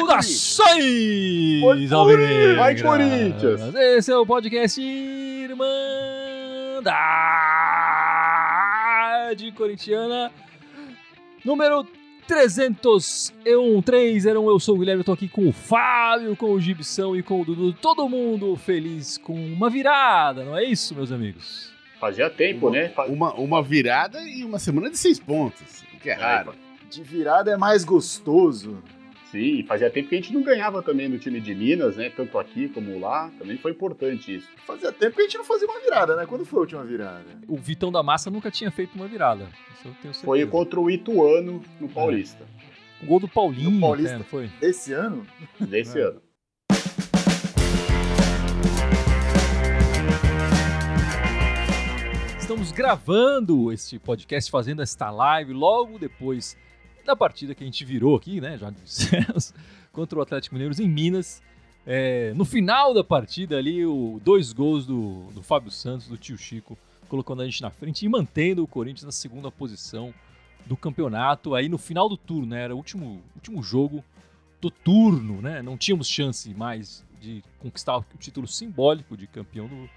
Saudações, Vai, Alvinegras! Vai, Corinthians! Esse é o podcast Irmandade Corintiana, número 301, 301. Eu sou o Guilherme, eu tô aqui com o Fábio, com o Gibson e com o Dudu. Todo mundo feliz com uma virada, não é isso, meus amigos? Fazia tempo, né? Fa- Uma, uma virada e uma semana de seis pontos, o que é raro. De virada é mais gostoso. Sim, fazia tempo que a gente não ganhava também no time de Minas, né? Tanto aqui como lá. Também foi importante isso. Fazia tempo que a gente não fazia uma virada, né? Quando foi a última virada? O Vitão da Massa nunca tinha feito uma virada. Isso eu tenho certeza. Foi contra o Ituano no Paulista, o gol do Paulinho, No Paulista. até, não foi? Esse ano? desse É. ano. Estamos gravando este podcast, fazendo esta live logo depois da partida que a gente virou aqui, né? Já dissemos, contra o Atlético Mineiro em Minas. É, no final da partida ali, o, dois gols do, do Fábio Santos, do tio Chico, colocando a gente na frente e mantendo o Corinthians na segunda posição do campeonato. Aí no final do turno, né? Era o último, último jogo do turno, né? Não tínhamos chance mais de conquistar o título simbólico de campeão do,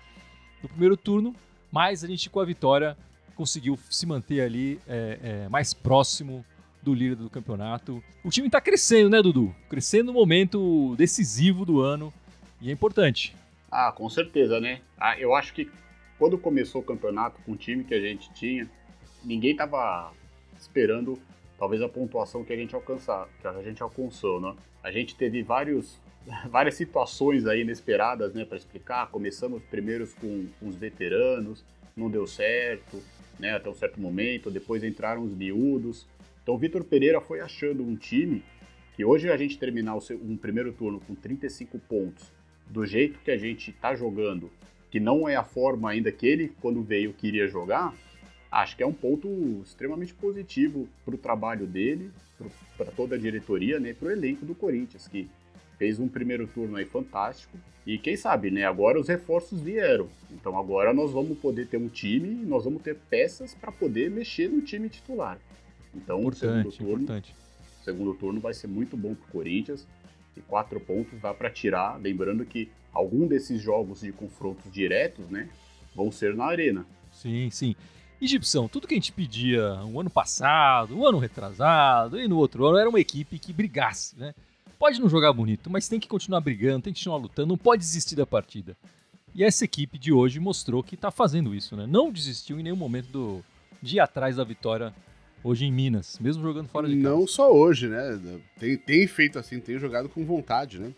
do primeiro turno mas a gente com a vitória conseguiu se manter ali é, é, mais próximo do líder do campeonato. O time está crescendo, né, Dudu? Crescendo no momento decisivo do ano e é importante. Ah, com certeza, né? Ah, eu acho que quando começou o campeonato com o time que a gente tinha, ninguém tava esperando talvez a pontuação que a gente alcançar, que a gente alcançou, né? A gente teve vários várias situações aí inesperadas, né, para explicar. Começamos primeiros com os veteranos, não deu certo, né, até um certo momento. Depois entraram os miúdos. Então o Vitor Pereira foi achando um time que hoje a gente terminar um primeiro turno com 35 pontos, do jeito que a gente está jogando, que não é a forma ainda que ele, quando veio, queria jogar, acho que é um ponto extremamente positivo para o trabalho dele, para toda a diretoria, né, para o elenco do Corinthians, que fez um primeiro turno aí fantástico. E quem sabe, né? Agora os reforços vieram. Então agora nós vamos poder ter um time nós vamos ter peças para poder mexer no time titular. Então o segundo Importante, turno, importante. segundo turno vai ser muito bom pro Corinthians. E quatro pontos dá para tirar. Lembrando que algum desses jogos de confrontos diretos, né? Vão ser na arena. Sim, sim. E Gibson, tudo que a gente pedia o ano passado, o ano retrasado e no outro ano era uma equipe que brigasse, né? Pode não jogar bonito, mas tem que continuar brigando, tem que continuar lutando, não pode desistir da partida. E essa equipe de hoje mostrou que está fazendo isso, né? Não desistiu em nenhum momento do, de ir atrás da vitória hoje em Minas, mesmo jogando fora de casa. Não só hoje, né? Tem, tem feito assim, tem jogado com vontade, né?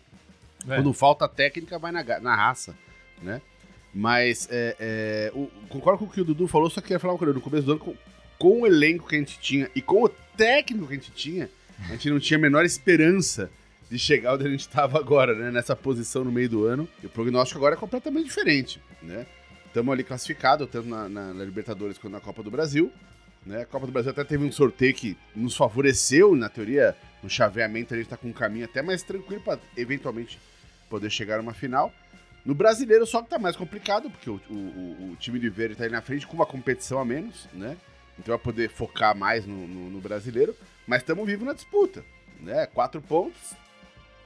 É. Quando falta técnica, vai na, na raça, né? Mas é, é, o- concordo com o que o Dudu falou, só queria falar uma coisa. No começo do ano, com, com o elenco que a gente tinha e com o técnico que a gente tinha, a gente não tinha a menor esperança de chegar onde a gente estava agora, né? Nessa posição no meio do ano. E o prognóstico agora é completamente diferente, né? Estamos ali classificados, tanto na, na- na Libertadores quanto na Copa do Brasil. Né? A Copa do Brasil até teve um sorteio que nos favoreceu, na teoria, no chaveamento a gente tá com um caminho até mais tranquilo para eventualmente poder chegar a uma final. No brasileiro só que tá mais complicado, porque o, o- o- time de verde tá aí na frente com uma competição a menos, né? Então vai poder focar mais no, no- no brasileiro. Mas estamos vivos na disputa, né? Quatro pontos,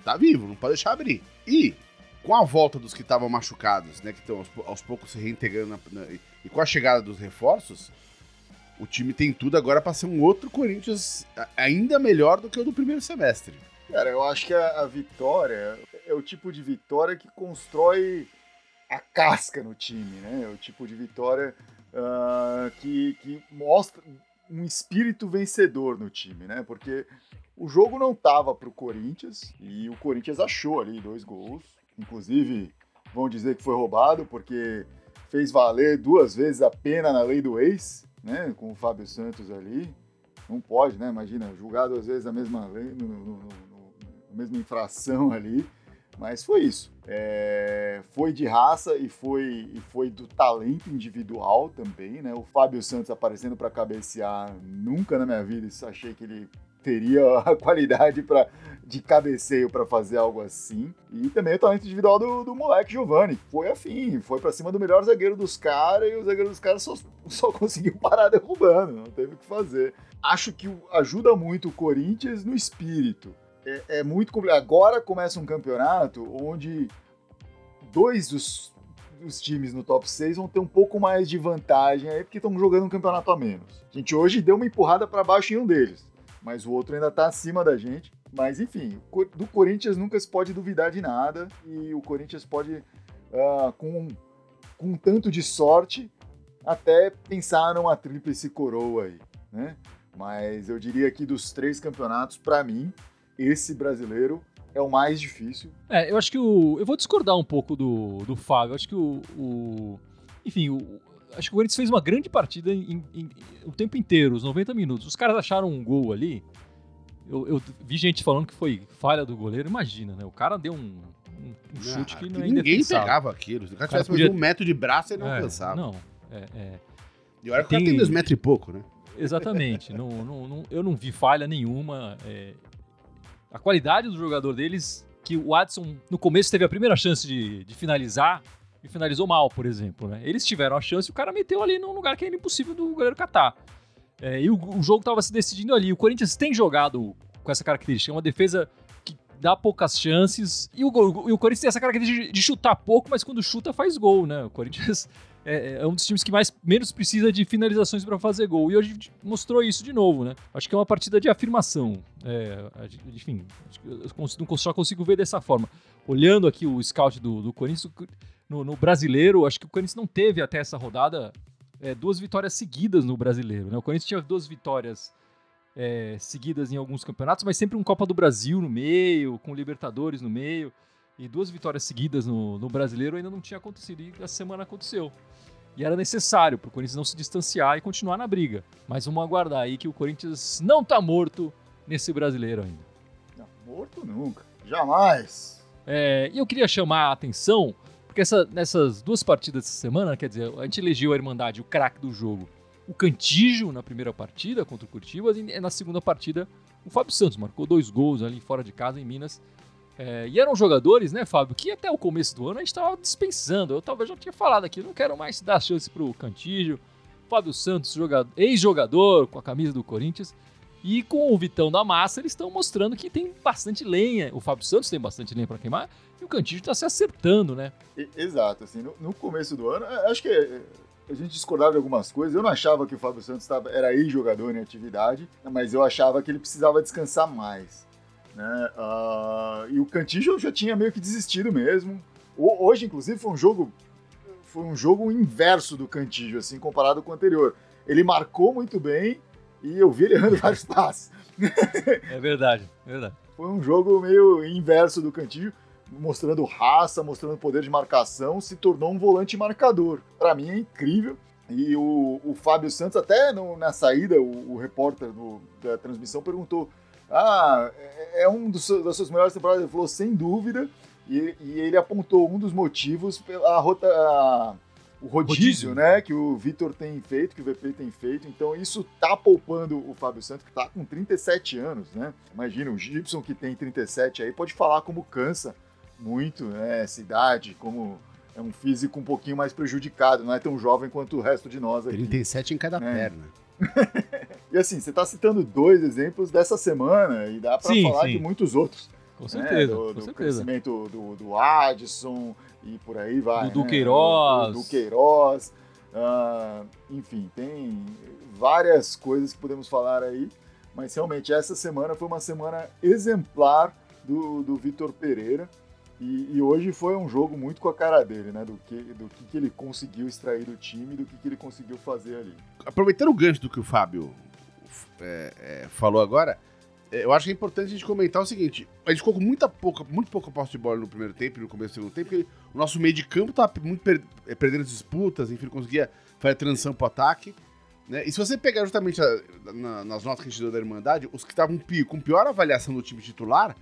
tá vivo, não pode deixar abrir. E com a volta dos que estavam machucados, né? Que estão aos, aos poucos se reintegrando na- na- e com a chegada dos reforços, o time tem tudo agora para ser um outro Corinthians ainda melhor do que o do primeiro semestre. Cara, eu acho que a, a vitória é o tipo de vitória que constrói a casca no time, né? É o tipo de vitória ah, que, que mostra um espírito vencedor no time, né? Porque o jogo não tava pro Corinthians e o Corinthians achou ali dois gols. Inclusive, vão dizer que foi roubado porque fez valer duas vezes a pena na lei do ex, né? Com o Fábio Santos ali. Não pode, né? Imagina, julgar duas vezes a mesma lei, no, no- no- mesma infração ali. Mas foi isso. É, foi de raça e foi, e foi do talento individual também, né? O Fábio Santos aparecendo para cabecear, nunca na minha vida achei que ele teria a qualidade para de cabeceio para fazer algo assim. E também o talento individual do, do moleque Giovanni, foi afim, foi para cima do melhor zagueiro dos caras e o zagueiro dos caras só, só conseguiu parar derrubando, não teve o que fazer. Acho que ajuda muito o Corinthians no espírito. É, é muito complicado. Agora começa um campeonato onde dois dos, dos times no top 6 vão ter um pouco mais de vantagem aí, porque estão jogando um campeonato a menos. A gente hoje deu uma empurrada para baixo em um deles, mas o outro ainda está acima da gente. Mas enfim, do Corinthians nunca se pode duvidar de nada e o Corinthians pode, uh, com, com um tanto de sorte, até pensar numa tríplice coroa aí, né? Mas eu diria que dos três campeonatos, para mim, esse brasileiro é o mais difícil. É, eu acho que o. Eu vou discordar um pouco do, do Fábio. Eu acho que o. o enfim, o, acho que o Corinthians fez uma grande partida em, em, em, o tempo inteiro, os 90 minutos. Os caras acharam um gol ali eu, eu, vi gente falando que foi falha do goleiro. Imagina, né? O cara deu um, um, um chute que não é Ninguém pegava aquilo. Se o cara tivesse podia... um metro de braço, ele não é, alcançava. Não, é, é... E olha que o cara tem dois metros e pouco, né? Exatamente. não, não, não, eu não vi falha nenhuma. É... A qualidade do jogador deles, que o Watson no começo teve a primeira chance de, de finalizar e finalizou mal, por exemplo. Né? Eles tiveram a chance e o cara meteu ali num lugar que era impossível do goleiro catar. É, e o, o jogo estava se decidindo ali. O Corinthians tem jogado com essa característica. É uma defesa dá poucas chances. E o, e o Corinthians tem essa característica de, de, chutar pouco, mas quando chuta faz gol, né? O Corinthians é, é um dos times que mais menos precisa de finalizações para fazer gol. E hoje mostrou isso de novo, né? Acho que é uma partida de afirmação. É, enfim, não só consigo ver dessa forma. Olhando aqui o scout do, do Corinthians, no, no brasileiro, acho que o Corinthians não teve até essa rodada é, duas vitórias seguidas no brasileiro. Né? O Corinthians tinha duas vitórias é, seguidas em alguns campeonatos, mas sempre um Copa do Brasil no meio, com Libertadores no meio. E duas vitórias seguidas no, no brasileiro ainda não tinha acontecido. E essa semana aconteceu. E era necessário para o Corinthians não se distanciar e continuar na briga. Mas vamos aguardar aí que o Corinthians não está morto nesse brasileiro ainda. Não, morto nunca. Jamais. É, e eu queria chamar a atenção porque essa, nessas duas partidas dessa semana, quer dizer, a gente elegeu a Irmandade, o craque do jogo, o Cantijo na primeira partida contra o Curitiba e na segunda partida o Fábio Santos marcou dois gols ali fora de casa em Minas. É, e eram jogadores, né, Fábio, que até o começo do ano a gente estava dispensando. Eu talvez já tinha falado aqui, não quero mais dar chance pro Cantijo. Fábio Santos, ex-jogador com a camisa do Corinthians. E com o Vitão da Massa, eles estão mostrando que tem bastante lenha. O Fábio Santos tem bastante lenha para queimar. E o Cantillo está se acertando, né? Exato. Assim, no, no, começo do ano, é, acho que a gente discordava de algumas coisas. Eu não achava que o Fábio Santos tava, era ex-jogador em atividade, mas eu achava que ele precisava descansar mais. Né? Uh, e o Cantillo já tinha meio que desistido mesmo. O, hoje, inclusive, foi um jogo foi um jogo inverso do Cantillo, assim, comparado com o anterior. Ele marcou muito bem, e eu vi ele errando vários passes. É verdade, é verdade. Foi um jogo meio inverso do Cantillo, mostrando raça, mostrando poder de marcação, se tornou um volante marcador. Para mim é incrível. E o, o Fábio Santos, até no, na saída, o, o repórter do, da transmissão perguntou: Ah, é, é um dos, das suas melhores temporadas? Ele falou: Sem dúvida. E, e ele apontou um dos motivos pela rota. A, o rodízio, rodízio, né, que o Vitor tem feito, que o VP tem feito. Então isso tá poupando o Fábio Santos, que tá com 37 anos, né? Imagina, o Gibson que tem 37 aí pode falar como cansa muito, né, essa idade, como é um físico um pouquinho mais prejudicado, não é tão jovem quanto o resto de nós aqui. 37 em cada né? perna. e assim, você tá citando dois exemplos dessa semana e dá para falar sim. de muitos outros. Com certeza. Né? Do, com do certeza. crescimento do, do Adson, e por aí vai. Do né? Queiroz. Do, do Queiroz. Uh, enfim, tem várias coisas que podemos falar aí, mas realmente essa semana foi uma semana exemplar do, do Vitor Pereira. E, e, hoje foi um jogo muito com a cara dele, né? Do que, do que, que ele conseguiu extrair do time, do que, que ele conseguiu fazer ali. Aproveitando o gancho do que o Fábio é, é, falou agora, é, eu acho que é importante a gente comentar o seguinte: a gente ficou com muita pouca, muito pouca posse de bola no primeiro tempo e no começo do segundo tempo, porque o nosso meio de campo estava muito per é, perdendo disputas, enfim, conseguia fazer a transição para o ataque. Né? E se você pegar justamente a, na, nas notas que a gente deu da Irmandade, os que estavam com pior avaliação do time titular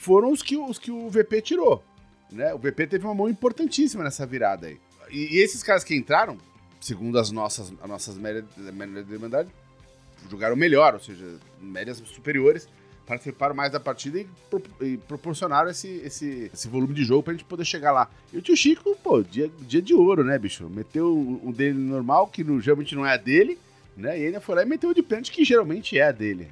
foram os que, os que o VP tirou. Né? O VP teve uma mão importantíssima nessa virada aí. E, e esses caras que entraram, segundo as nossas, as nossas médias, da Irmandade, jogaram melhor, ou seja, médias superiores, participaram mais da partida e, pro, e proporcionaram esse, esse, esse, volume de jogo pra gente poder chegar lá. E o tio Chico, pô, dia, dia de ouro, né, bicho? Meteu o dele normal, que no, geralmente não é a dele, né? E ainda foi lá e meteu o de pênalti, que geralmente é a dele?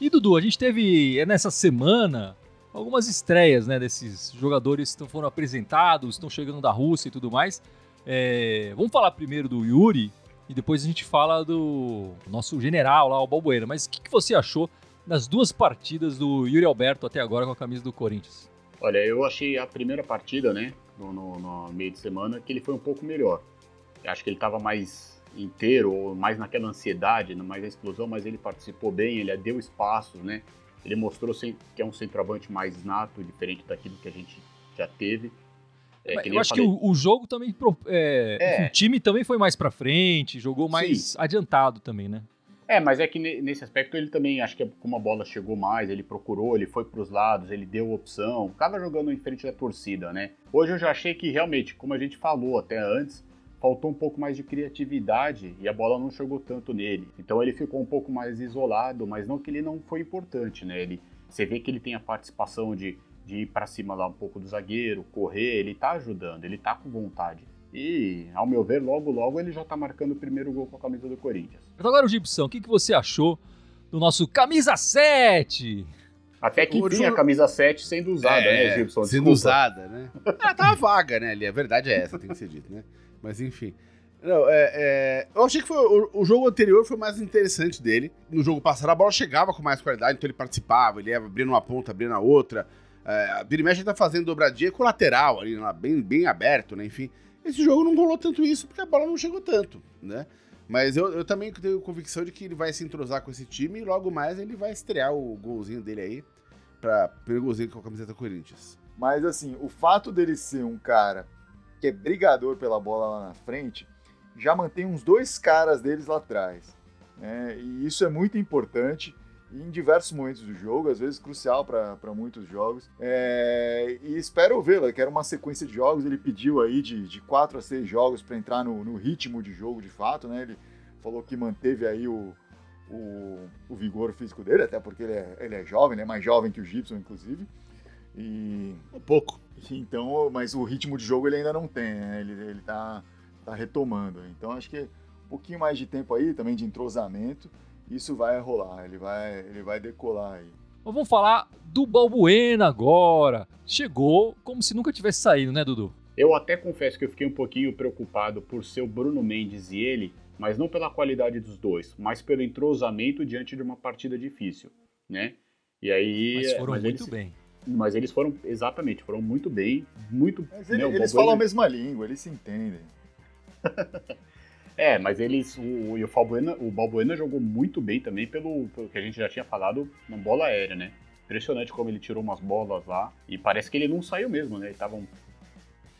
E Dudu, a gente teve é, nessa semana algumas estreias, né, desses jogadores que foram apresentados, estão chegando da Rússia e tudo mais. É, vamos falar primeiro do Yuri e depois a gente fala do nosso general lá, o Balbuena. Mas o que, que você achou das duas partidas do Yuri Alberto até agora com a camisa do Corinthians? Olha, eu achei a primeira partida, né, no, no, no meio de semana, que ele foi um pouco melhor. Eu acho que ele estava mais inteiro, ou mais naquela ansiedade, mais na explosão, mas ele participou bem, ele deu espaços, né? Ele mostrou que é um centroavante mais nato, diferente daquilo que a gente já teve. É, eu acho falei... que o, o, jogo também. É, é. O time também foi mais para frente, jogou mais Sim. adiantado também, né? É, mas é que nesse aspecto ele também, acho que é como a bola chegou mais, ele procurou, ele foi para os lados, ele deu opção, tava jogando em frente da torcida, né? Hoje eu já achei que realmente, como a gente falou até antes, faltou um pouco mais de criatividade e a bola não chegou tanto nele. Então ele ficou um pouco mais isolado, mas não que ele não foi importante, né? Ele, você vê que ele tem a participação de, de ir para cima lá um pouco do zagueiro, correr, ele tá ajudando, ele tá com vontade. E, ao meu ver, logo logo ele já tá marcando o primeiro gol com a camisa do Corinthians. Então agora, o Gibson, o que, que você achou do nosso camisa 7? Até que enfim, a camisa 7 sendo usada, é, né, Gibson? Desculpa. Sendo usada, né? Ela tava vaga, né, ali. A verdade é essa, tem que ser dito, né? Mas enfim. Não, é, é, eu achei que foi, o, o, jogo anterior foi mais interessante dele. No jogo passado a bola chegava com mais qualidade, então ele participava, ele ia abrindo uma ponta, abrindo a outra. É, a Vira tá fazendo dobradinha com o lateral ali, bem, bem aberto, né? Enfim. Esse jogo não rolou tanto isso porque a bola não chegou tanto, né? Mas eu, eu também tenho convicção de que ele vai se entrosar com esse time e logo mais ele vai estrear o golzinho dele aí para primeiro golzinho com a camiseta Corinthians. Mas assim, o fato dele ser um cara que é brigador pela bola lá na frente, já mantém uns dois caras deles lá atrás. Né? E isso é muito importante em diversos momentos do jogo, às vezes crucial para muitos jogos. É, e espero vê-la, que era uma sequência de jogos. Ele pediu aí de, de quatro a seis jogos para entrar no, no, ritmo de jogo de fato. Né? Ele falou que manteve aí o, o, o vigor físico dele, até porque ele é, ele é jovem, né? mais jovem que o Gibson, inclusive. E... Um pouco. Então, mas o ritmo de jogo ele ainda não tem, né? Ele, ele tá, tá retomando. Então acho que um pouquinho mais de tempo aí, também de entrosamento, isso vai rolar, ele vai, ele vai decolar aí. Mas vamos falar do Balbuena agora. Chegou como se nunca tivesse saído, né, Dudu? Eu até confesso que eu fiquei um pouquinho preocupado por ser o Bruno Mendes e ele, mas não pela qualidade dos dois, mas pelo entrosamento diante de uma partida difícil, né? E aí, mas foram mas muito eles, bem. Mas eles foram, exatamente, foram muito bem, muito... Mas ele, eles falam a mesma língua, eles se entendem. é, mas eles, o, o, Balbuena, o Balbuena jogou muito bem também pelo, pelo que a gente já tinha falado na bola aérea, né? Impressionante como ele tirou umas bolas lá, e parece que ele não saiu mesmo, né? Ele tava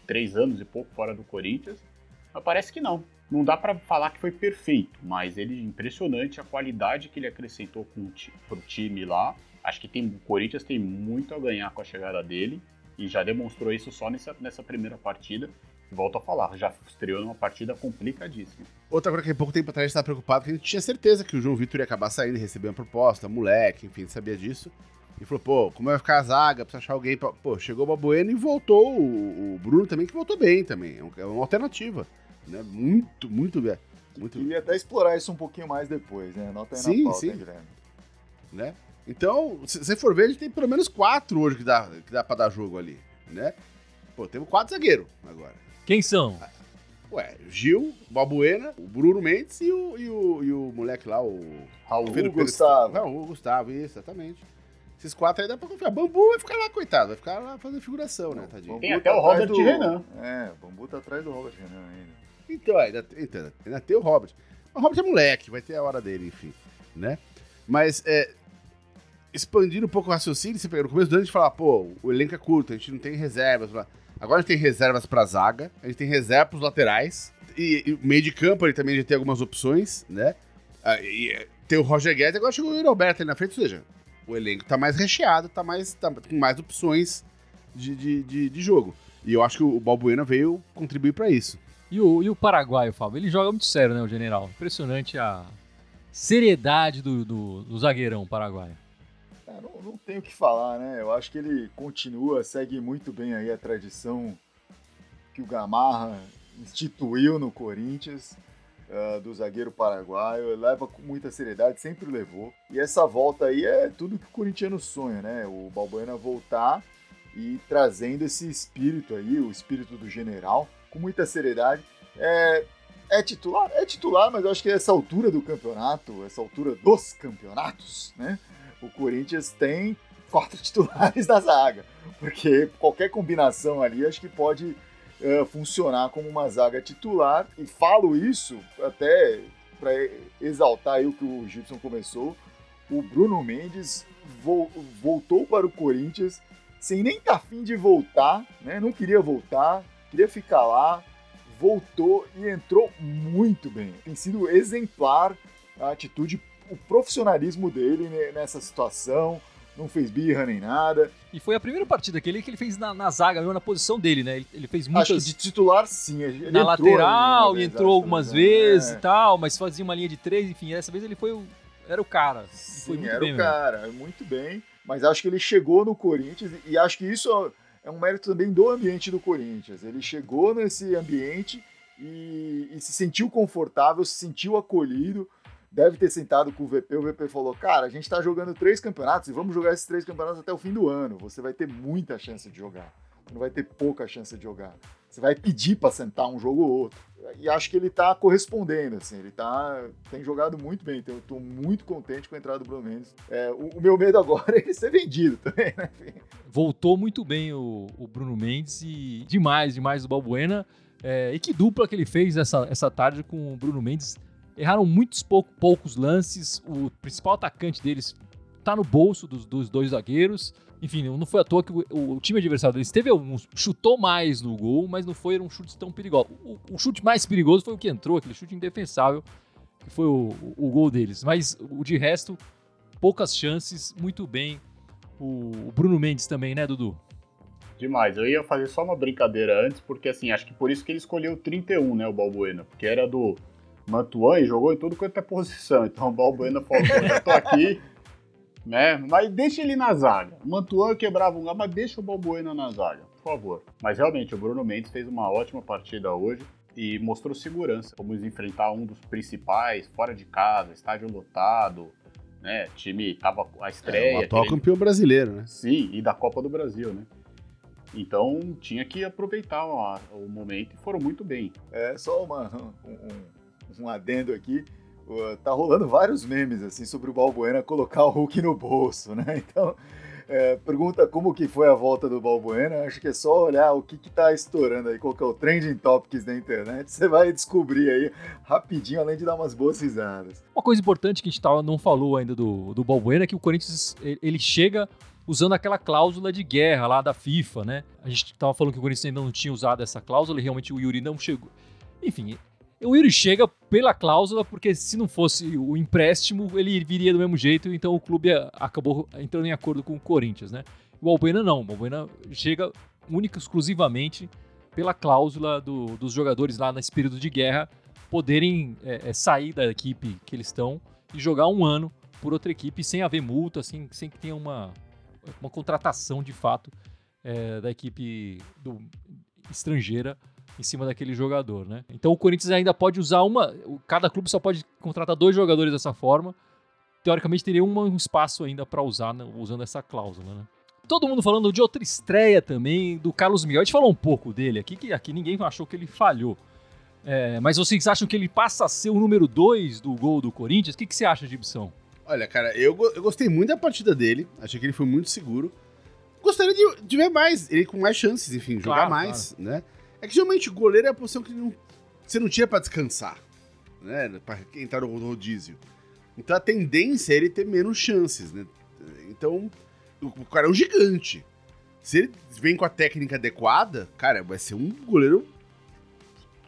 três anos e pouco fora do Corinthians, mas parece que não. Não dá para falar que foi perfeito, mas ele impressionante a qualidade que ele acrescentou com, pro time lá Acho que tem, o Corinthians tem muito a ganhar com a chegada dele e já demonstrou isso só nessa, nessa primeira partida. Volto a falar, já estreou numa partida complicadíssima. Outra coisa que há pouco tempo atrás a gente estava preocupado, que a gente tinha certeza que o João Vitor ia acabar saindo e receber uma proposta, moleque, enfim, sabia disso. E falou, pô, como vai ficar a zaga? Precisa achar alguém pra... Pô, chegou o Babueno e voltou o, o, Bruno também, que voltou bem também. É, é uma alternativa, né? Muito, muito bem. Muito... E até explorar isso um pouquinho mais depois, né? Nota aí sim, na pauta, sim. Né? Então, se você for ver, a gente tem pelo menos quatro hoje que dá, que dá pra dar jogo ali, né? Pô, temos quatro zagueiros agora. Quem são? Ué, o Gil, o Balbuena, o Bruno Mendes e o, e o, e o moleque lá, o... Raul Pedro, Gustavo. Raul Gustavo, isso, exatamente. Esses quatro aí dá pra confiar. Bambu vai ficar lá, coitado, vai ficar lá fazendo figuração, né, tadinho. Tem até tá o Robert do... Renan. É, o Bambu tá atrás do Robert Renan ainda. Então, ainda, ainda, ainda tem o Robert. O Robert é moleque, vai ter a hora dele, enfim, né? Mas é, expandir um pouco o raciocínio, você pega no começo do ano a gente fala, pô, o elenco é curto, a gente não tem reservas. Agora a gente tem reservas pra zaga, a gente tem reserva pros laterais, e, e meio de campo ele também já tem algumas opções, né? Ah, e, tem o Roger Guedes, agora chegou o Yuri Alberto ali na frente, ou seja, o elenco tá mais recheado, tá, mais, tá com mais opções de, de, de, de jogo. E eu acho que o Balbuena veio contribuir para isso. E o, e o paraguaio, Fábio? Ele joga muito sério, né, o general? Impressionante a, seriedade do, do, do zagueirão paraguaio? É, não, não tenho o que falar, né? Eu acho que ele continua, segue muito bem aí a tradição que o Gamarra instituiu no Corinthians, uh, do zagueiro paraguaio, leva com muita seriedade, sempre levou. E essa volta aí é tudo que o corintiano sonha, né? O Balbuena voltar e trazendo esse espírito aí, o espírito do general, com muita seriedade. É, é titular? É titular, mas eu acho que essa altura do campeonato, essa altura dos campeonatos, né? O Corinthians tem quatro titulares da zaga. Porque qualquer combinação ali acho que pode uh, funcionar como uma zaga titular. E falo isso até para exaltar o que o Gibson começou. O Bruno Mendes vo voltou para o Corinthians sem nem estar tá afim de voltar, né? Não queria voltar, queria ficar lá, voltou e entrou muito bem. Tem sido exemplar a atitude, o profissionalismo dele nessa situação. Não fez birra nem nada. E foi a primeira partida que ele, que ele fez na, na zaga, mesmo na posição dele, né? Ele, ele fez muitas. Acho de titular, sim. Ele na lateral, e entrou algumas vezes é. e tal, mas fazia uma linha de três, enfim. Dessa vez ele foi o, era o cara. Sim, era bem, o cara, mesmo. muito bem. Mas acho que ele chegou no Corinthians e acho que isso é um mérito também do ambiente do Corinthians. Ele chegou nesse ambiente e, e, se sentiu confortável, se sentiu acolhido. Deve ter sentado com o VP. O VP falou: Cara, a gente está jogando três campeonatos e vamos jogar esses três campeonatos até o fim do ano. Você vai ter muita chance de jogar. Não vai ter pouca chance de jogar. Você vai pedir para sentar um jogo ou outro. E acho que ele está correspondendo, assim, ele tá, tem jogado muito bem, então eu estou muito contente com a entrada do Bruno Mendes. É, o, o, meu medo agora é ele ser vendido também, né? Voltou muito bem o, o Bruno Mendes e demais, demais o Balbuena. É, e que dupla que ele fez essa, essa tarde com o Bruno Mendes. Erraram muitos pouco, poucos lances. O principal atacante deles tá no bolso dos, dos dois zagueiros. Enfim, não foi à toa que o, o, time adversário deles teve alguns. chutou mais no gol, mas não foram chutes tão perigosos. O, o, chute mais perigoso foi o que entrou, aquele chute indefensável, que foi o, o gol deles. Mas o de resto, poucas chances, muito bem. O Bruno Mendes também, né, Dudu? Demais. Eu ia fazer só uma brincadeira antes, porque assim, acho que por isso que ele escolheu o 31, né, o Balbuena, porque era do Mantuan e jogou em tudo quanto é posição. Então o Balbuena falou, eu tô aqui, né, mas deixa ele na zaga. O Mantuan quebrava um lugar, mas deixa o Balbuena na zaga, por favor. Mas realmente, o Bruno Mendes fez uma ótima partida hoje e mostrou segurança. Vamos enfrentar um dos principais, fora de casa, estádio lotado, né? O time tava a estreia. É, o atual campeão brasileiro, né? Sim, e da Copa do Brasil, né? Então tinha que aproveitar o, o momento e foram muito bem. É só uma, um, um adendo aqui. Tá rolando vários memes assim sobre o Balbuena colocar o Hulk no bolso, né? Então, é, pergunta como que foi a volta do Balbuena. Acho que é só olhar o que que tá estourando aí, qual que é o trending topics da internet. Você vai descobrir aí rapidinho, além de dar umas boas risadas. Uma coisa importante que a gente tava, não falou ainda do, do Balbuena é que o Corinthians ele chega usando aquela cláusula de guerra lá da FIFA, né? A gente estava falando que o Corinthians ainda não tinha usado essa cláusula e realmente o Yuri não chegou. Enfim, o Yuri chega pela cláusula, porque se não fosse o empréstimo, ele viria do mesmo jeito, então o clube acabou entrando em acordo com o Corinthians, né? O Albuena não, o Albuena chega única e exclusivamente pela cláusula do, dos jogadores lá nesse período de guerra poderem é, é, sair da equipe que eles estão e jogar um ano por outra equipe sem haver multa, assim, sem que tenha uma, uma contratação de fato é, da equipe do, estrangeira em cima daquele jogador, né? Então o Corinthians ainda pode usar uma, cada clube só pode contratar dois jogadores dessa forma. Teoricamente teria um espaço ainda para usar né, usando essa cláusula, né? Todo mundo falando de outra estreia também do Carlos Miguel. A gente falou um pouco dele aqui, que aqui ninguém achou que ele falhou. É, mas vocês acham que ele passa a ser o número 2 do gol do Corinthians? O que, que você acha, Gibson? Olha, cara, eu, eu gostei muito da partida dele. Achei que ele foi muito seguro. Gostaria de, de ver mais, ele com mais chances, enfim, jogar claro, mais, claro. né? É que geralmente o goleiro é a posição que não, você não tinha para descansar, né? Pra entrar no rodízio. Então a tendência é ele ter menos chances, né? Então, o, cara é um gigante. Se ele vem com a técnica adequada, cara, vai ser um goleiro,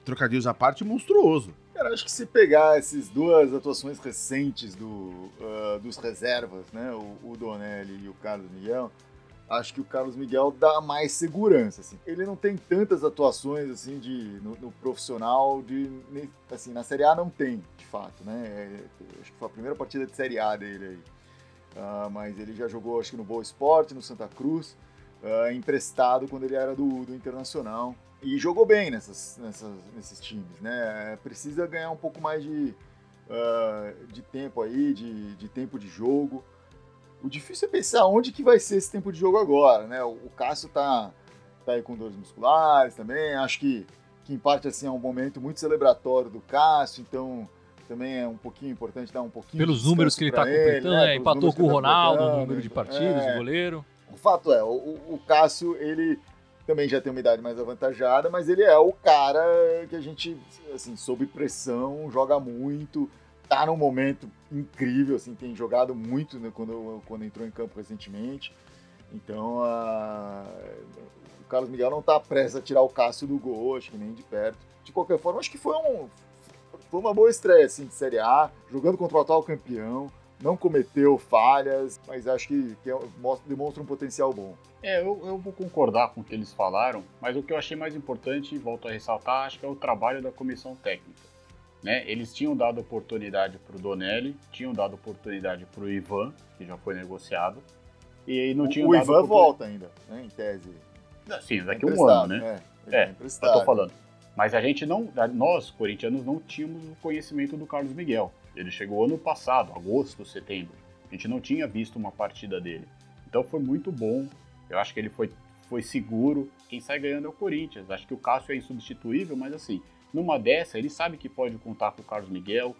trocadilhos à parte, monstruoso. Cara, acho que se pegar essas duas atuações recentes do, uh, dos reservas, né, o, o Donelli e o Carlos Miguel, acho que o Carlos Miguel dá mais segurança. Assim. Ele não tem tantas atuações assim de no, no profissional, de assim na Série A não tem, de fato, né? É, acho que foi a primeira partida de Série A dele aí. Uh, mas ele já jogou, acho que no Boa Esporte, no Santa Cruz, uh, emprestado quando ele era do, do Internacional. E jogou bem nessas, nessas, nesses times, né? Precisa ganhar um pouco mais de, uh, de tempo aí, de, de tempo de jogo. O difícil é pensar onde que vai ser esse tempo de jogo agora, né? O, o Cássio tá, tá aí com dores musculares também, acho que, que em parte assim é um momento muito celebratório do Cássio, então também é um pouquinho importante dar um pouquinho Pelos números que ele está completando, né? empatou com o tá Ronaldo no número de partidas, é, o goleiro. O fato é, o, o Cássio, ele também já tem uma idade mais avantajada, mas ele é o cara que a gente, assim, sob pressão, joga muito, tá num momento incrível, assim, tem jogado muito né, quando, quando entrou em campo recentemente. Então, a... o Carlos Miguel não tá prestes a tirar o Cássio do gol, acho que nem de perto. De qualquer forma, acho que foi, um, foi uma boa estreia, assim, de Série A, jogando contra o atual campeão não cometeu falhas, mas acho que, que é, demonstra um potencial bom. É, eu, eu vou concordar com o que eles falaram, mas o que eu achei mais importante, volto a ressaltar, acho que é o trabalho da comissão técnica. Né? Eles tinham dado oportunidade para o Donelli, tinham dado oportunidade para o Ivan, que já foi negociado, e não tinham o dado Ivan volta ainda, né, em tese. Sim, daqui a um ano, né? É, é eu tô falando. Mas a gente não, nós, corintianos, não tínhamos o conhecimento do Carlos Miguel. Ele chegou ano passado, agosto, setembro. A gente não tinha visto uma partida dele. Então foi muito bom. Eu acho que ele foi, foi seguro. Quem sai ganhando é o Corinthians. Acho que o Cássio é insubstituível, mas assim, numa dessa, ele sabe que pode contar com o Carlos Miguel.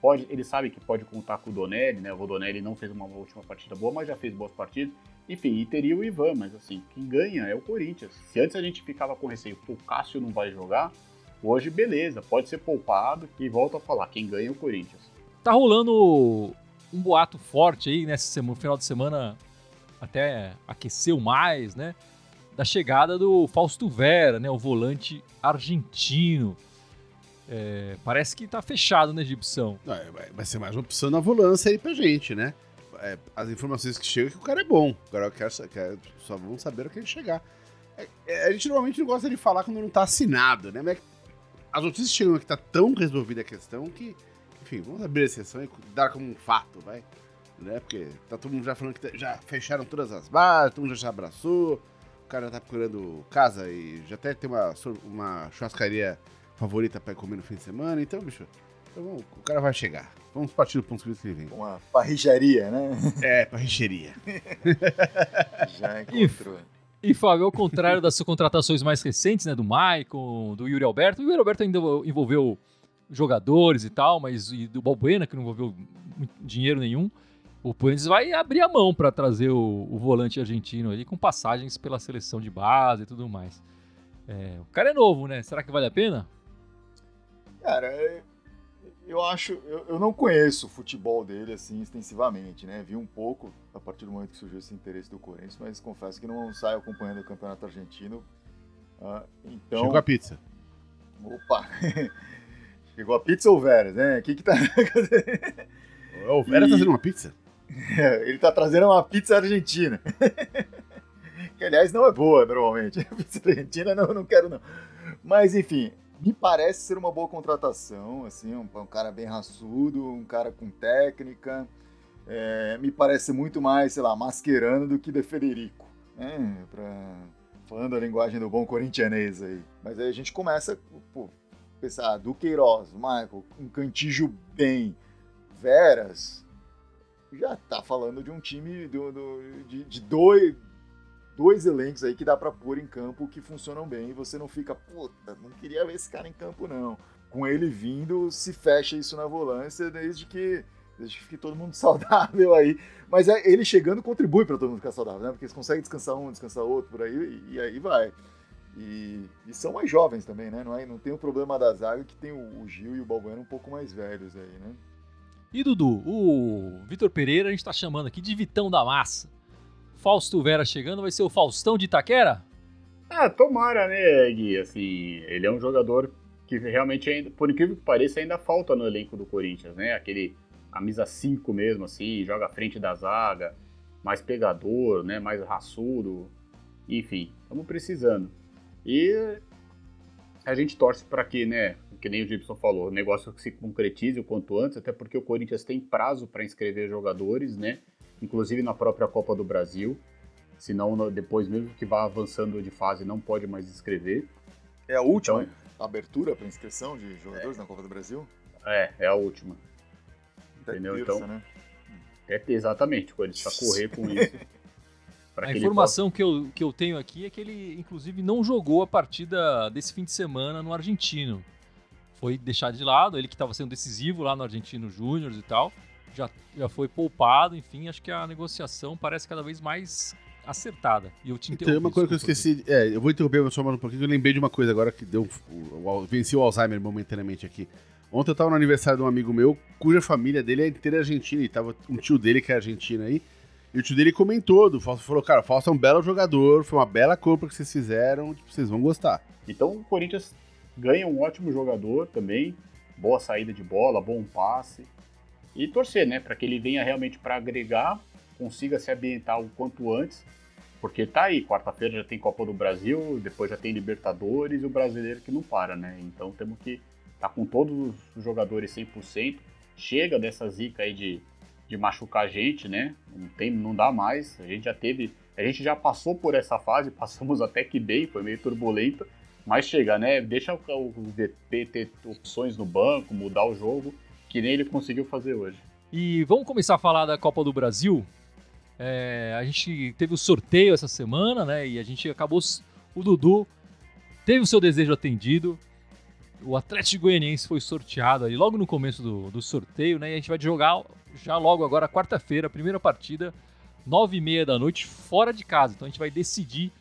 Pode, ele sabe que pode contar com o Donelli, né? O Donelli não fez uma última partida boa, mas já fez boas partidas. Enfim, e teria o Ivan, mas assim, quem ganha é o Corinthians. Se antes a gente ficava com receio, o Cássio não vai jogar, hoje beleza, pode ser poupado e volta a falar, quem ganha é o Corinthians. Tá rolando um boato forte aí nesse semana, final de semana até aqueceu mais, né? Da chegada do Fausto Vera, né? O volante argentino. É, parece que tá fechado na exibição. vai ser mais uma opção na volância aí pra gente, né? É, as informações que chegam é que o cara é bom. Agora eu quero, só vamos saber o que ele chegar. É, é, a gente normalmente não gosta de falar quando não tá assinado, né? Mas as notícias chegam que tá tão resolvida a questão que enfim, vamos abrir a sessão e dar como um fato, vai. Né? Porque tá todo mundo já falando que já fecharam todas as bases, todo mundo já abraçou, o cara tá procurando casa e já até tem uma, uma churrascaria favorita pra comer no fim de semana, então, bicho, então, vamos, o cara vai chegar. Vamos partir do ponto que ele vem. Uma parricharia, né? É, parricheria. já encontrou. E, e, Fábio, ao contrário das contratações mais recentes, né, do Maicon, do Yuri Alberto, o Yuri Alberto ainda envolveu jogadores e tal, mas e do Balbuena, que não envolveu dinheiro nenhum, o Corinthians vai abrir a mão para trazer o, o, volante argentino ali com passagens pela seleção de base e tudo mais. É, o cara é novo, né? Será que vale a pena? Cara, eu acho. Eu, eu, não conheço o futebol dele assim extensivamente, né? Vi um pouco a partir do momento que surgiu esse interesse do Corinthians, mas confesso que não saio acompanhando o campeonato argentino. Uh, então... Chegou a pizza. Opa! Chegou a pizza ou o Veras, né? O que que tá... o Veras tá trazendo uma pizza? É, ele tá trazendo uma pizza argentina. que, aliás, não é boa, normalmente. A pizza argentina não, não quero, não. Mas, enfim, me parece ser uma boa contratação, assim, um, um cara bem raçudo, um cara com técnica. É, me parece muito mais, sei lá, masquerando do que de Federico, né? Pra, falando a linguagem do bom corintianês aí. Mas aí a gente começa, pô, pensar, Duqueiroz, Michael, um Cantijo bem, Veras, já tá falando de um time do, do, de, de, dois, dois elencos aí que dá para pôr em campo que funcionam bem e você não fica, puta, não queria ver esse cara em campo não. Com ele vindo, se fecha isso na volância desde que desde que fique todo mundo saudável aí. Mas é, ele chegando contribui para todo mundo ficar saudável, né? Porque eles conseguem descansar um, descansar outro por aí e, e aí vai. E, e, são mais jovens também, né? Não, é, não tem o problema da zaga que tem o, o Gil e o Balbuena um pouco mais velhos aí, né? E Dudu, o Vitor Pereira a gente tá chamando aqui de Vitão da Massa. Fausto Vera chegando, vai ser o Faustão de Itaquera? Ah, tomara, né, Gui? Assim, ele é um jogador que realmente, ainda, por incrível que pareça, ainda falta no elenco do Corinthians, né? Aquele camisa 5 mesmo, assim, joga à frente da zaga. mais pegador, né? Mais raçudo. Enfim, estamos precisando. E a gente torce para que, né? Que nem o Gibson falou, o negócio se concretize o quanto antes, até porque o Corinthians tem prazo para inscrever jogadores, né? Inclusive na própria Copa do Brasil. Senão, depois, mesmo que vá avançando de fase, não pode mais inscrever. É a última Então- abertura para inscrição de jogadores na Copa do Brasil? É, é a última. Até Entendeu? terça, Então- né? É exatamente, Corinthians precisa correr com isso. A que ele informação que eu, que eu tenho aqui é que ele, inclusive, não jogou a partida desse fim de semana no Argentino. Foi deixado de lado, ele que estava sendo decisivo lá no Argentino Júnior e tal. Já, já foi poupado, enfim, acho que a negociação parece cada vez mais acertada. E eu te Tem interrompi, uma coisa que eu esqueci. É, eu vou interromper só mais um pouquinho, que eu lembrei de uma coisa agora que deu. um- venci o Alzheimer momentaneamente aqui. Ontem eu tava no aniversário de um amigo meu, cuja família dele é inteira argentina, e tava um tio dele que é argentino aí. E o tio dele comentou, do Fausto falou, cara, o Fausto é um belo jogador, foi uma bela compra que vocês fizeram, tipo, vocês vão gostar. Então o Corinthians ganha um ótimo jogador também, boa saída de bola, bom passe. E torcer, né, para que ele venha realmente para agregar, consiga se ambientar o quanto antes, porque tá aí, quarta-feira já tem Copa do Brasil, depois já tem Libertadores e o brasileiro que não para, né? Então temos que tá com todos os jogadores 100%, chega dessa zica aí de, de machucar a gente, né? Não tem, não dá mais. A gente já teve, a gente já passou por essa fase, passamos até que bem, foi meio turbulenta. Mas chega, né? Deixa o, o ter opções no banco, mudar o jogo, que nem ele conseguiu fazer hoje. E vamos começar a falar da Copa do Brasil. É, a gente teve o sorteio essa semana, né? E a gente acabou. O Dudu teve o seu desejo atendido. O Atlético Goianiense foi sorteado ali logo no começo do, do sorteio, né? E a gente vai jogar já logo agora, quarta-feira, primeira partida, nove e meia da noite, fora de casa. Então a gente vai decidir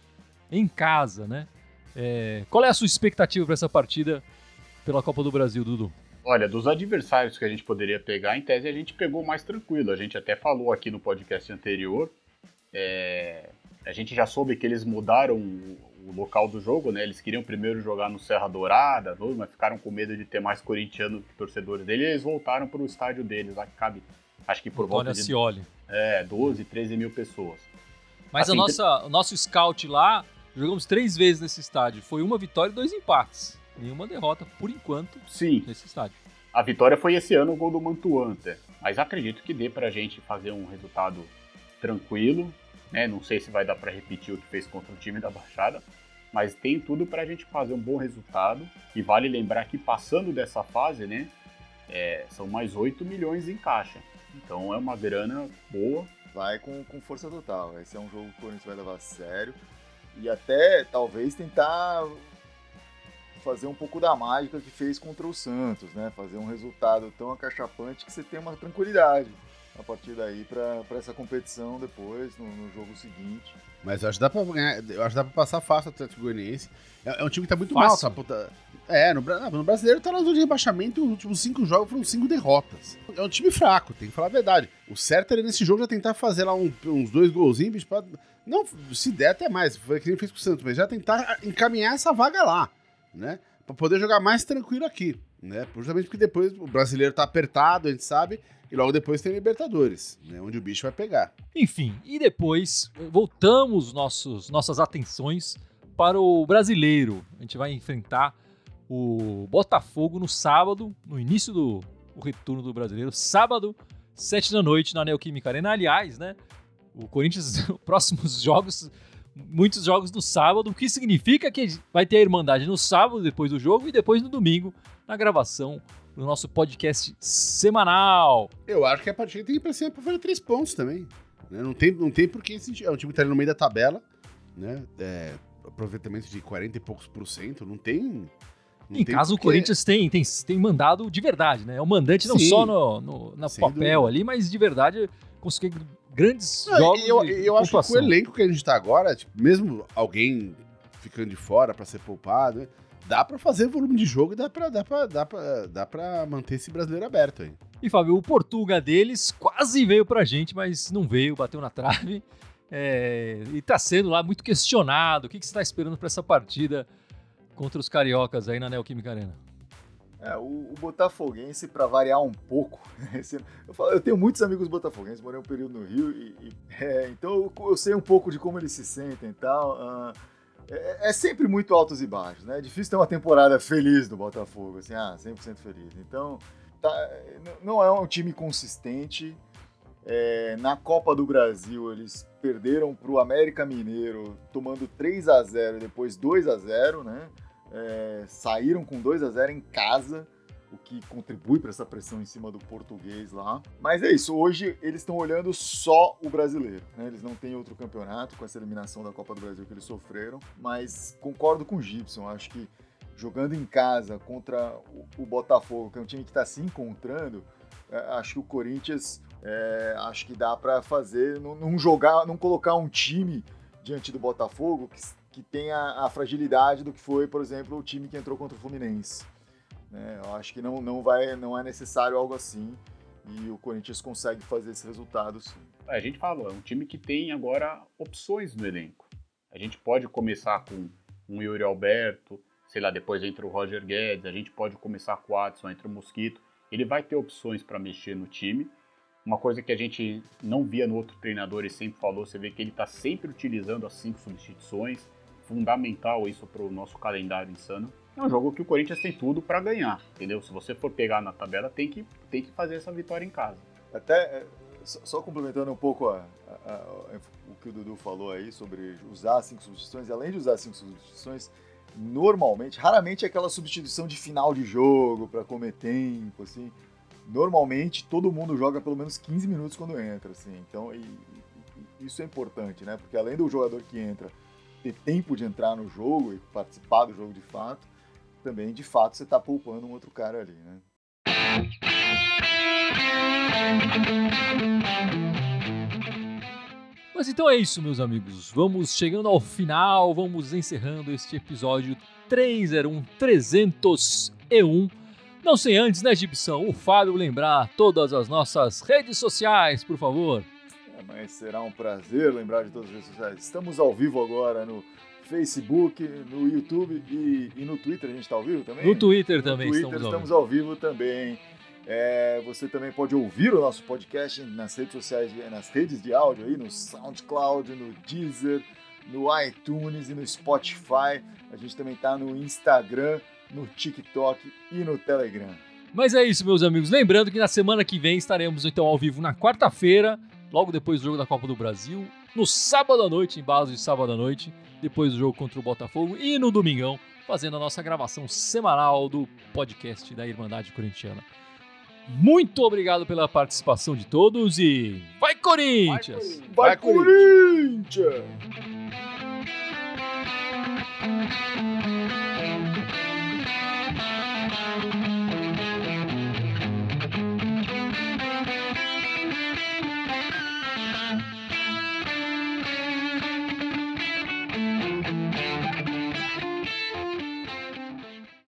em casa, né? É, qual é a sua expectativa para essa partida pela Copa do Brasil, Dudu? Olha, dos adversários que a gente poderia pegar, em tese a gente pegou mais tranquilo. A gente até falou aqui no podcast anterior. é, a gente já soube que eles mudaram o, local do jogo, né? Eles queriam primeiro jogar no Serra Dourada, mas ficaram com medo de ter mais corintiano que torcedores dele. E eles voltaram para o estádio deles, lá que cabe, acho que por Antônio volta de Ascioli. é, 12, 13 mil pessoas. Mas Assim, nossa, o nosso scout lá, jogamos três vezes nesse estádio. Foi uma vitória e dois empates. Nenhuma derrota, por enquanto, Sim, nesse estádio. A vitória foi esse ano o gol do Mantuan, até. mas acredito que dê pra gente fazer um resultado tranquilo, né? Não sei se vai dar pra repetir o que fez contra o time da Baixada, mas tem tudo pra gente fazer um bom resultado. E vale lembrar que passando dessa fase, né? é, são mais 8 milhões em caixa. Então é uma grana boa. Vai com, com força total. Esse é um jogo que o Corinthians vai levar a sério. E até talvez tentar fazer um pouco da mágica que fez contra o Santos, né? Fazer um resultado tão acachapante que você tem uma tranquilidade a partir daí para essa competição depois, no, no jogo seguinte. Mas eu acho que dá pra ganhar, eu acho que dá pra passar fácil o Atlético Goianiense. É, é um time que tá muito mal, Fácil? tá? Puta- É, no, no brasileiro tá na zona de rebaixamento, os últimos cinco jogos foram cinco derrotas. É um time fraco, tem que falar a verdade. O certo era nesse jogo já tentar fazer lá um- uns dois golzinhos, bicho, pra, não, se der até mais, foi que nem fez com o Santos, mas já tentar encaminhar essa vaga lá, né? Pra poder jogar mais tranquilo aqui, né? Justamente porque depois o brasileiro tá apertado, a gente sabe, e logo depois tem Libertadores, né? Onde o bicho vai pegar. Enfim, e depois voltamos nossos, nossas atenções para o brasileiro. A gente vai enfrentar o Botafogo no sábado, no início do retorno do brasileiro, sábado, sete da noite, na Neoquímica Arena. Aliás, né? O Corinthians, os próximos jogos, muitos jogos no sábado, o que significa que vai ter a Irmandade no sábado, depois do jogo, e depois no domingo, na gravação do nosso podcast semanal. Eu acho que a partida tem que ir pra cima pra fazer três pontos também. né? Não, tem, não tem por que esse, é um time que tá ali no meio da tabela, né? É, aproveitamento de 40 e poucos por cento, não tem. não em tem caso, o por que- Corinthians tem, tem, tem mandado de verdade, né? É um mandante não Sim. só no, no na papel dúvida. ali, mas de verdade conseguir grandes Não, jogos. e eu, de eu acho que o elenco que a gente tá agora, tipo, mesmo alguém ficando de fora pra ser poupado, dá pra fazer volume de jogo e dá pra, dá pra, dá pra, dá pra manter esse brasileiro aberto aí. E Fábio, o Portuga deles quase veio pra gente, mas não veio, bateu na trave. É, e tá sendo lá muito questionado. O que, que você tá esperando pra essa partida contra os cariocas aí na Neoquímica Arena? É, o, o Botafoguense, para variar um pouco, eu, falo, eu, tenho muitos amigos botafoguenses, morei um período no Rio, e, e é, então eu, eu, sei um pouco de como eles se sentem e tal. Uh, é, é, sempre muito altos e baixos, né? É difícil ter uma temporada feliz do Botafogo, assim, ah, 100% feliz. Então, tá, não é um time consistente. É, na Copa do Brasil, eles perderam para o América Mineiro, tomando 3 a 0 e depois 2 a 0 né? É, saíram com 2 a 0 em casa, o que contribui para essa pressão em cima do português lá. Mas é isso, hoje eles estão olhando só o brasileiro, né? Eles não têm outro campeonato com essa eliminação da Copa do Brasil que eles sofreram, mas concordo com o Gibson, acho que jogando em casa contra o, Botafogo, que é um time que está se encontrando, é, acho que o Corinthians é, acho que dá para fazer, não, não, jogar, não colocar um time diante do Botafogo que, que tenha a fragilidade do que foi, por exemplo, o time que entrou contra o Fluminense. Né? Eu acho que não, não, vai, não é necessário algo assim e o Corinthians consegue fazer esse resultado sim. A gente falou, é um time que tem agora opções no elenco. A gente pode começar com um Yuri Alberto, sei lá, depois entra o Roger Guedes, a gente pode começar com o Watson, entra o Mosquito. Ele vai ter opções para mexer no time. Uma coisa que a gente não via no outro treinador e sempre falou, você vê que ele está sempre utilizando as cinco substituições. Fundamental isso para o nosso calendário insano. É um jogo que o Corinthians tem tudo para ganhar, entendeu? Se você for pegar na tabela, tem que, tem que fazer essa vitória em casa. Até, é, só complementando um pouco a, a, a, o que o Dudu falou aí sobre usar cinco substituições, além de usar cinco substituições, normalmente, raramente é aquela substituição de final de jogo para comer tempo, assim. Normalmente todo mundo joga pelo menos 15 minutos quando entra, assim. Então, e, e, isso é importante, né? Porque além do jogador que entra ter tempo de entrar no jogo e participar do jogo de fato, também de fato você está poupando um outro cara ali, né? Mas então é isso, meus amigos. Vamos chegando ao final, vamos encerrando este episódio 301 301. Não sei antes, né, Gibson, o Fábio lembrar todas as nossas redes sociais, por favor. Mas será um prazer lembrar de todas as redes sociais. Estamos ao vivo agora no Facebook, no YouTube e, e no Twitter. A gente está ao vivo também? No Twitter também no Twitter estamos, estamos ao vivo. Ao vivo também. É, você também pode ouvir o nosso podcast nas redes sociais, nas redes de áudio aí, no SoundCloud, no Deezer, no iTunes e no Spotify. A gente também está no Instagram, no TikTok e no Telegram. Mas é isso, meus amigos. Lembrando que na semana que vem estaremos então ao vivo na quarta-feira, logo depois do jogo da Copa do Brasil, no sábado à noite, em base de sábado à noite, depois do jogo contra o Botafogo, e no domingão, fazendo a nossa gravação semanal do podcast da Irmandade Corintiana. Muito obrigado pela participação de todos e vai Corinthians! Vai, vai Corinthians! Vai, Corinthians!